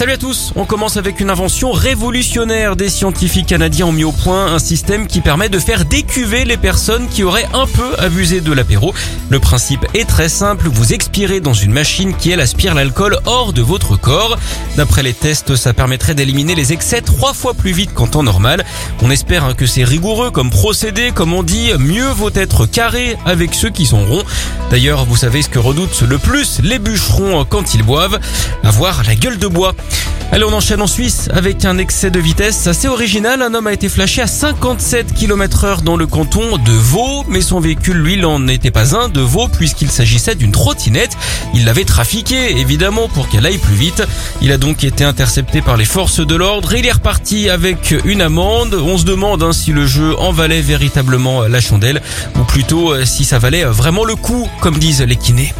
Salut à tous, on commence avec une invention révolutionnaire. Des scientifiques canadiens ont mis au point un système qui permet de faire décuver les personnes qui auraient un peu abusé de l'apéro. Le principe est très simple, vous expirez dans une machine qui elle aspire l'alcool hors de votre corps. D'après les tests, ça permettrait d'éliminer les excès trois fois plus vite qu'en temps normal. On espère hein, que c'est rigoureux comme procédé, comme on dit, mieux vaut être carré avec ceux qui sont ronds. D'ailleurs, vous savez ce que redoutent le plus les bûcherons quand ils boivent, avoir la gueule de bois. Allez, on enchaîne en Suisse avec un excès de vitesse assez original. Un homme a été flashé à 57 km heure dans le canton de Vaud, mais son véhicule, lui, n'en était pas un de Vaud puisqu'il s'agissait d'une trottinette. Il l'avait trafiquée, évidemment, pour qu'elle aille plus vite. Il a donc été intercepté par les forces de l'ordre il est reparti avec une amende. On se demande hein, si le jeu en valait véritablement la chandelle, ou plutôt euh, si ça valait vraiment le coup, comme disent les kinés.